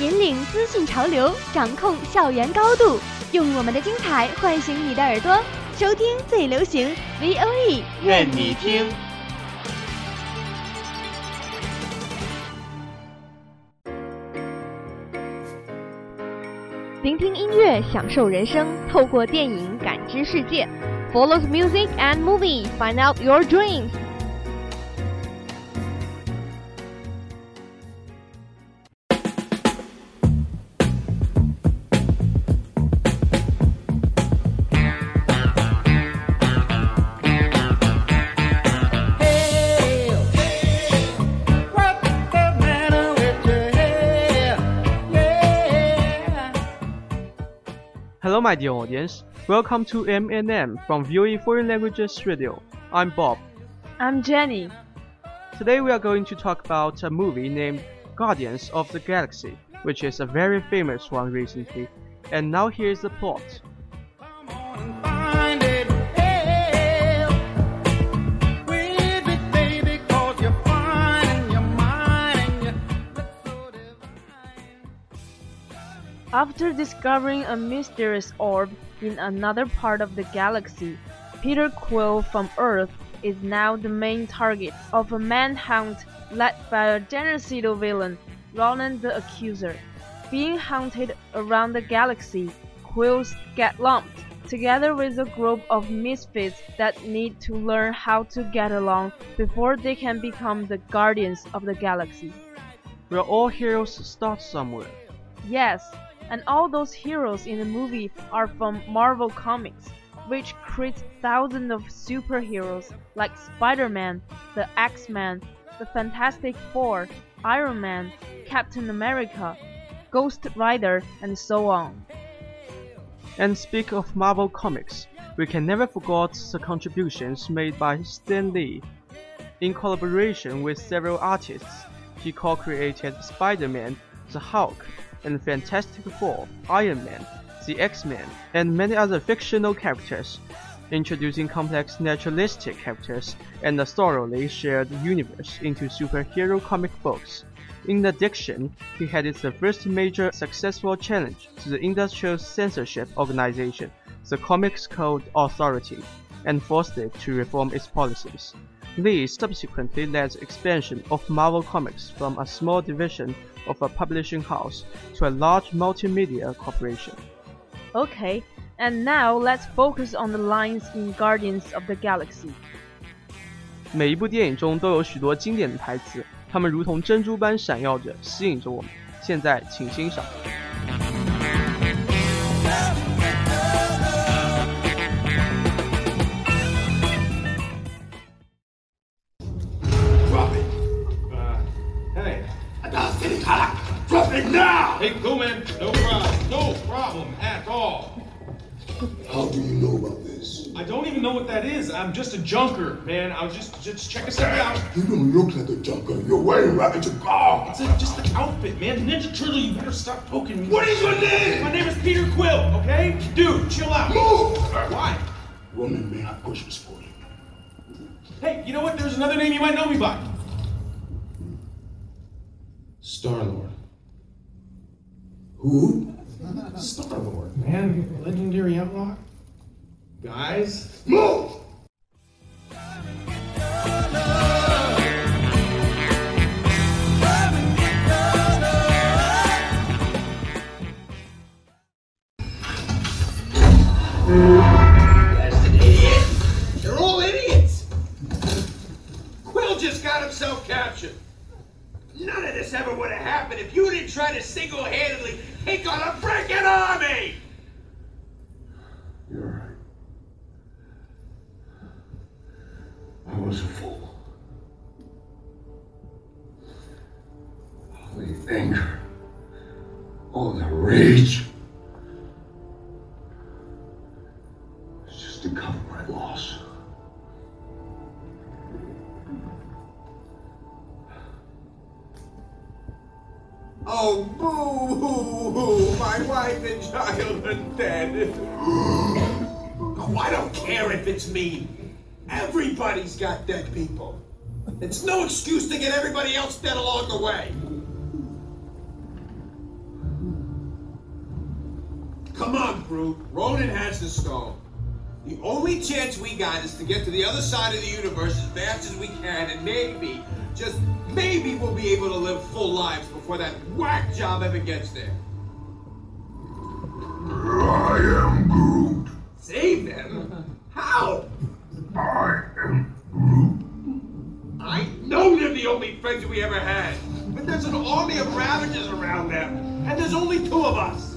引领资讯潮流，掌控校园高度，用我们的精彩唤醒你的耳朵，收听最流行 V O E，愿你听。聆听音乐，享受人生，透过电影感知世界。Follow the music and movie, find out your dreams. Hello, my dear audience. Welcome to M&M from VOE Foreign Languages Radio. I'm Bob. I'm Jenny. Today we are going to talk about a movie named Guardians of the Galaxy, which is a very famous one recently. And now here's the plot. After discovering a mysterious orb in another part of the galaxy, Peter Quill from Earth is now the main target of a manhunt led by a genocidal villain, Ronan the Accuser. Being hunted around the galaxy, Quills get lumped together with a group of misfits that need to learn how to get along before they can become the guardians of the galaxy. Where all heroes start somewhere. Yes, and all those heroes in the movie are from Marvel Comics, which creates thousands of superheroes like Spider-Man, the X-Men, the Fantastic Four, Iron Man, Captain America, Ghost Rider, and so on. And speak of Marvel Comics, we can never forget the contributions made by Stan Lee. In collaboration with several artists, he co-created Spider-Man, the Hulk, and Fantastic Four, Iron Man, the X-Men, and many other fictional characters, introducing complex naturalistic characters and a thoroughly shared universe into superhero comic books. In addition, he headed the first major successful challenge to the industrial censorship organization, the Comics Code Authority, and forced it to reform its policies. Lee subsequently led the expansion of Marvel Comics from a small division of a publishing house to a large multimedia corporation. Okay, and now let's focus on the lines in Guardians of the Galaxy. 每一部电影中都有许多经典的台词，它们如同珍珠般闪耀着，吸引着我们。现在，请欣赏。 I don't even know what that is. I'm just a junker, man. I was just just checking something out. You don't look like a junker. You're wearing rabbit to car. It's a, just the outfit, man. Ninja Turtle, you better stop poking me. What is your name? My name is Peter Quill, okay? Dude, chill out. Move! Why? Woman may have questions for you. Hey, you know what? There's another name you might know me by. Star Lord. Who? Star Lord, man. Legendary outlaw. Guys. Move! Blasted idiot! They're all idiots! Quill just got himself captured. None of this ever would have happened if you didn't try to single-handedly take on a freaking army! You're right. It's just to cover my loss. Oh, boo hoo My wife and child are dead. oh, I don't care if it's me. Everybody's got dead people. It's no excuse to get everybody else dead along the way. Come on, Groot. Ronan has the stone. The only chance we got is to get to the other side of the universe as fast as we can, and maybe, just maybe, we'll be able to live full lives before that whack job ever gets there. I am Groot. Save them? How? I am Groot. I know they're the only friends we ever had, but there's an army of Ravagers around them, and there's only two of us.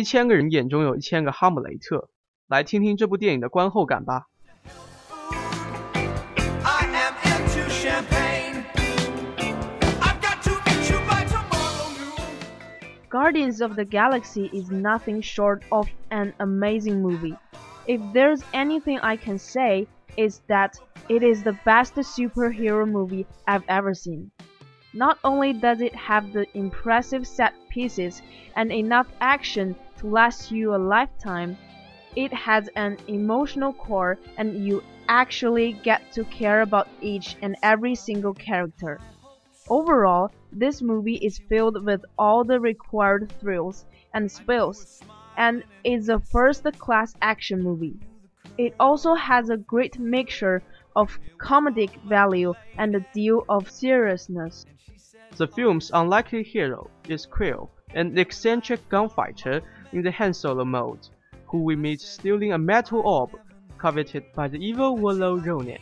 一千个人眼中有一千个哈姆雷特，来听听这部电影的观后感吧。 I am into champagne. I've got to get you by tomorrow noon. Guardians of the Galaxy is nothing short of an amazing movie. If there's anything I can say, it's that it is the best superhero movie I've ever seen. Not only does it have the impressive set pieces and enough action to last you a lifetime, it has an emotional core and you actually get to care about each and every single character. Overall, this movie is filled with all the required thrills and spills, and is a first-class action movie. It also has a great mixture of comedic value and a deal of seriousness. The film's unlikely hero is Quill, an eccentric gunfighter in the Han Solo mode, who we meet stealing a metal orb coveted by the evil warlord Ronan.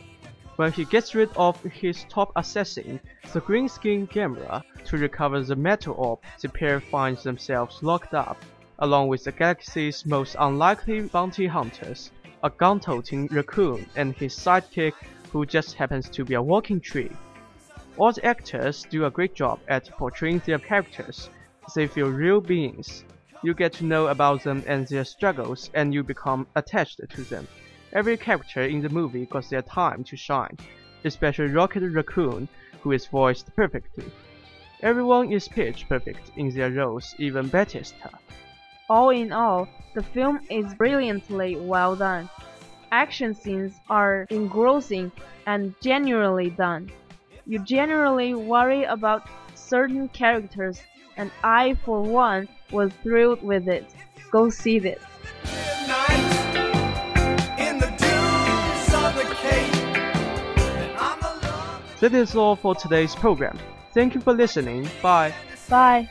When he gets rid of his top assassin, the green skin Gamora, to recover the metal orb, the pair finds themselves locked up, along with the galaxy's most unlikely bounty hunters, a gun-toting raccoon and his sidekick who just happens to be a walking tree. All the actors do a great job at portraying their characters. They feel real beings. You get to know about them and their struggles, and you become attached to them. Every character in the movie got their time to shine, especially Rocket Raccoon, who is voiced perfectly. Everyone is pitch perfect in their roles, even Bautista. All in all, the film is brilliantly well done. Action scenes are engrossing and genuinely done. You generally worry about certain characters, and I, for one, was thrilled with it. Go see this. Midnight in the dunes of the Cape. And I'm the love. That is all for today's program. Thank you for listening. Bye. Bye.